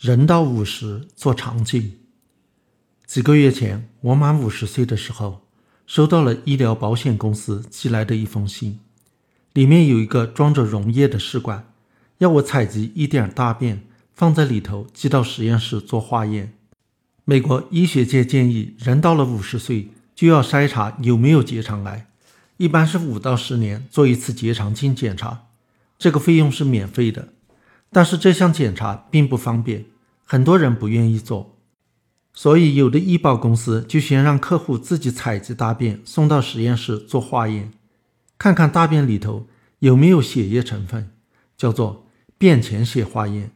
人到五十做肠镜。几个月前，我满五十岁的时候，收到了医疗保险公司寄来的一封信，里面有一个装着溶液的试管，要我采集一点大便放在里头，寄到实验室做化验。美国医学界建议，人到了五十岁就要筛查有没有结肠癌，一般是五到十年做一次结肠镜检查，这个费用是免费的。但是这项检查并不方便，很多人不愿意做，所以有的医保公司就先让客户自己采集大便送到实验室做化验，看看大便里头有没有血液成分，叫做便潜血化验，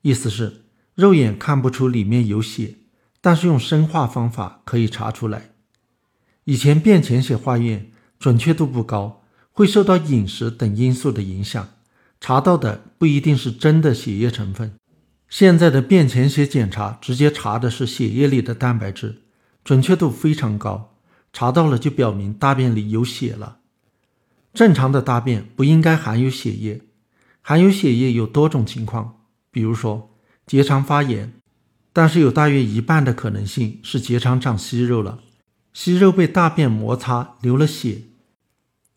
意思是肉眼看不出里面有血，但是用生化方法可以查出来。以前便潜血化验准确度不高，会受到饮食等因素的影响。查到的不一定是真的血液成分。现在的便潜血检查直接查的是血液里的蛋白质，准确度非常高。查到了就表明大便里有血了。正常的大便不应该含有血液，含有血液有多种情况，比如说结肠发炎，但是有大约一半的可能性是结肠长息肉了，息肉被大便摩擦流了血。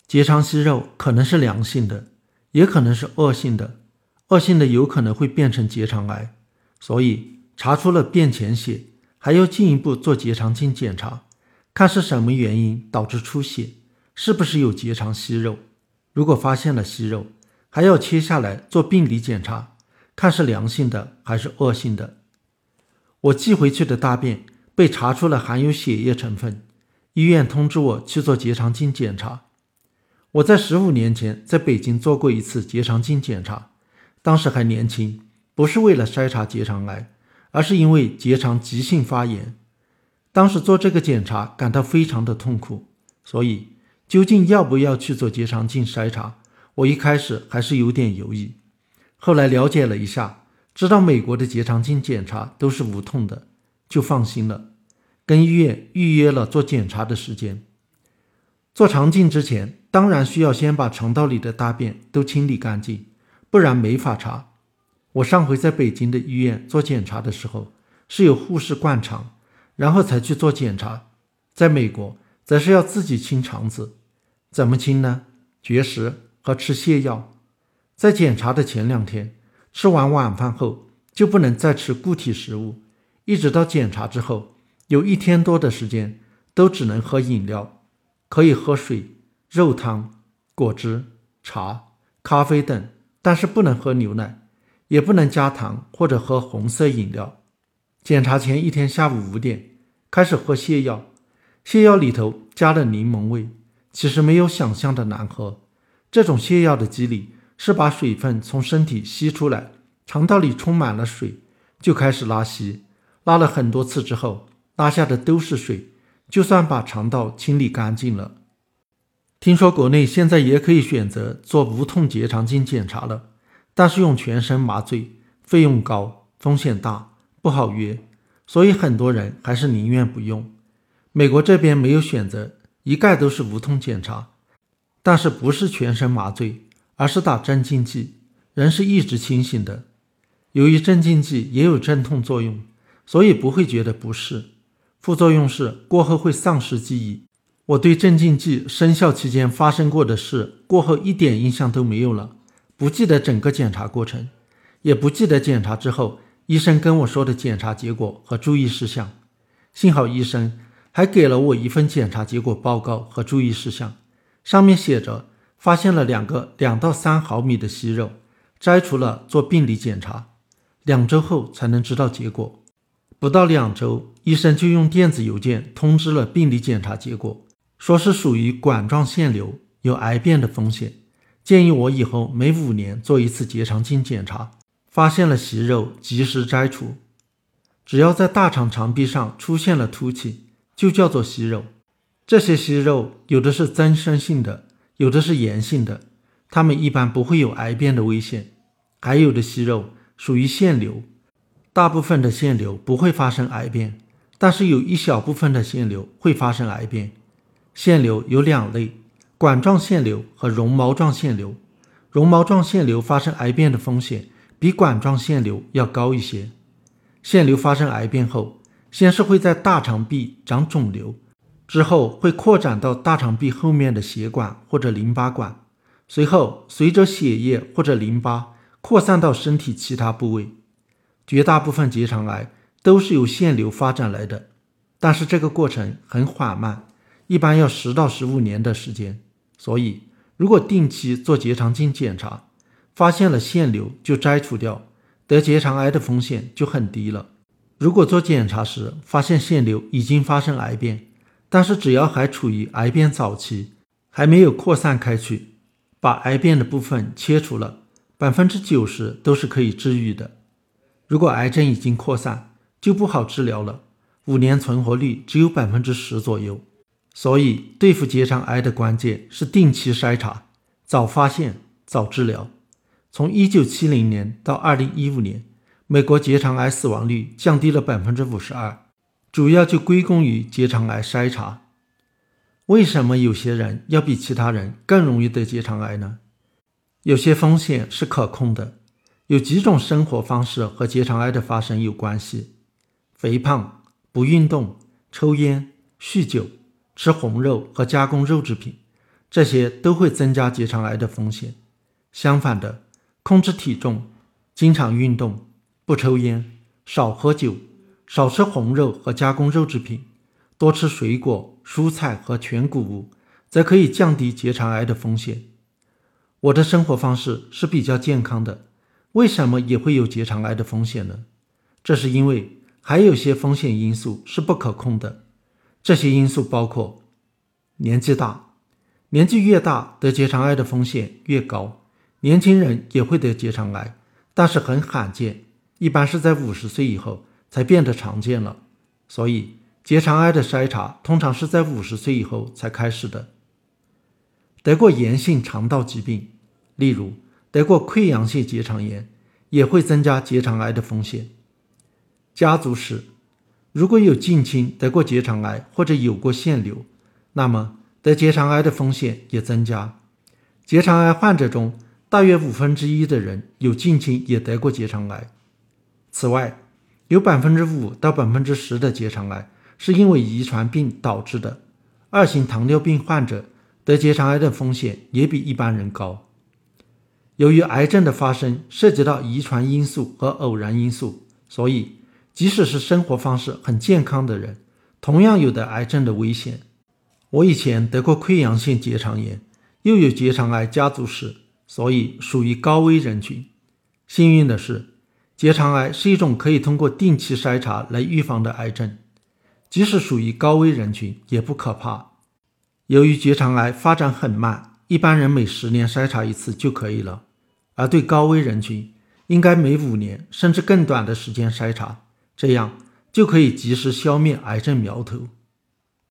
结肠息肉可能是良性的。也可能是恶性的，恶性的有可能会变成结肠癌，所以查出了便潜血，还要进一步做结肠镜检查，看是什么原因导致出血，是不是有结肠息肉。如果发现了息肉，还要切下来做病理检查，看是良性的还是恶性的。我寄回去的大便被查出了含有血液成分，医院通知我去做结肠镜检查。我在十五年前在北京做过一次结肠镜检查，当时还年轻，不是为了筛查结肠癌，而是因为结肠急性发炎。当时做这个检查感到非常的痛苦，所以究竟要不要去做结肠镜筛查，我一开始还是有点犹豫。后来了解了一下，知道美国的结肠镜检查都是无痛的，就放心了，跟医院预约了做检查的时间。做肠镜之前。当然需要先把肠道里的大便都清理干净，不然没法查。我上回在北京的医院做检查的时候，是有护士灌肠，然后才去做检查。在美国，则是要自己清肠子，怎么清呢？绝食和吃泻药。在检查的前两天，吃完晚饭后就不能再吃固体食物，一直到检查之后，有一天多的时间都只能喝饮料，可以喝水。肉汤、果汁、茶、咖啡等，但是不能喝牛奶，也不能加糖或者喝红色饮料。检查前一天下午五点开始喝泻药，泻药里头加了柠檬味，其实没有想象的难喝。这种泻药的机理是把水分从身体吸出来，肠道里充满了水，就开始拉稀，拉了很多次之后，拉下的都是水，就算把肠道清理干净了。听说国内现在也可以选择做无痛结肠镜检查了，但是用全身麻醉，费用高，风险大，不好约，所以很多人还是宁愿不用。美国这边没有选择，一概都是无痛检查，但是不是全身麻醉，而是打镇静剂，人是一直清醒的。由于镇静剂也有镇痛作用，所以不会觉得不适，副作用是过后会丧失记忆。我对镇静剂生效期间发生过的事过后一点印象都没有了，不记得整个检查过程，也不记得检查之后医生跟我说的检查结果和注意事项。幸好医生还给了我一份检查结果报告和注意事项，上面写着发现了两个两到三毫米的息肉，摘除了做病理检查，两周后才能知道结果。不到两周，医生就用电子邮件通知了病理检查结果。说是属于管状腺瘤，有癌变的风险，建议我以后每五年做一次结肠镜检查，发现了息肉及时摘除。只要在大肠肠壁上出现了凸起，就叫做息肉。这些息肉有的是增生性的，有的是炎性的，它们一般不会有癌变的危险。还有的息肉属于腺瘤，大部分的腺瘤不会发生癌变，但是有一小部分的腺瘤会发生癌变。腺瘤有两类：管状腺瘤和绒毛状腺瘤。绒毛状腺瘤发生癌变的风险比管状腺瘤要高一些。腺瘤发生癌变后，先是会在大肠壁长肿瘤，之后会扩展到大肠壁后面的血管或者淋巴管，随后随着血液或者淋巴扩散到身体其他部位。绝大部分结肠癌都是由腺瘤发展来的，但是这个过程很缓慢，一般要十到十五年的时间。所以，如果定期做结肠镜检查，发现了腺瘤就摘除掉，得结肠癌的风险就很低了。如果做检查时发现腺瘤已经发生癌变，但是只要还处于癌变早期，还没有扩散开去，把癌变的部分切除了，百分之九十都是可以治愈的。如果癌症已经扩散，就不好治疗了，五年存活率只有百分之十左右。所以，对付结肠癌的关键是定期筛查，早发现，早治疗。从一九七零年到二零一五年，美国结肠癌死亡率降低了百分之五十二，主要就归功于结肠癌筛查。为什么有些人要比其他人更容易得结肠癌呢？有些风险是可控的。有几种生活方式和结肠癌的发生有关系：肥胖、不运动、抽烟、酗酒、吃红肉和加工肉制品，这些都会增加结肠癌的风险。相反的，控制体重、经常运动、不抽烟、少喝酒、少吃红肉和加工肉制品、多吃水果、蔬菜和全谷物，则可以降低结肠癌的风险。我的生活方式是比较健康的。为什么也会有结肠癌的风险呢？这是因为还有些风险因素是不可控的。这些因素包括年纪大，年纪越大得结肠癌的风险越高。年轻人也会得结肠癌，但是很罕见，一般是在五十岁以后才变得常见了。所以结肠癌的筛查通常是在五十岁以后才开始的。得过炎性肠道疾病，例如。得过溃疡性结肠炎也会增加结肠癌的风险。家族史，如果有近亲得过结肠癌或者有过腺瘤，那么得结肠癌的风险也增加。结肠癌患者中，大约五分之一的人有近亲也得过结肠癌。此外，有百分之五到百分之十的结肠癌是因为遗传病导致的。二型糖尿病患者得结肠癌的风险也比一般人高。由于癌症的发生涉及到遗传因素和偶然因素，所以即使是生活方式很健康的人，同样有得癌症的危险。我以前得过溃疡性结肠炎，又有结肠癌家族史，所以属于高危人群。幸运的是，结肠癌是一种可以通过定期筛查来预防的癌症，即使属于高危人群也不可怕。由于结肠癌发展很慢，一般人每十年筛查一次就可以了。而对高危人群，应该每五年甚至更短的时间筛查，这样就可以及时消灭癌症苗头。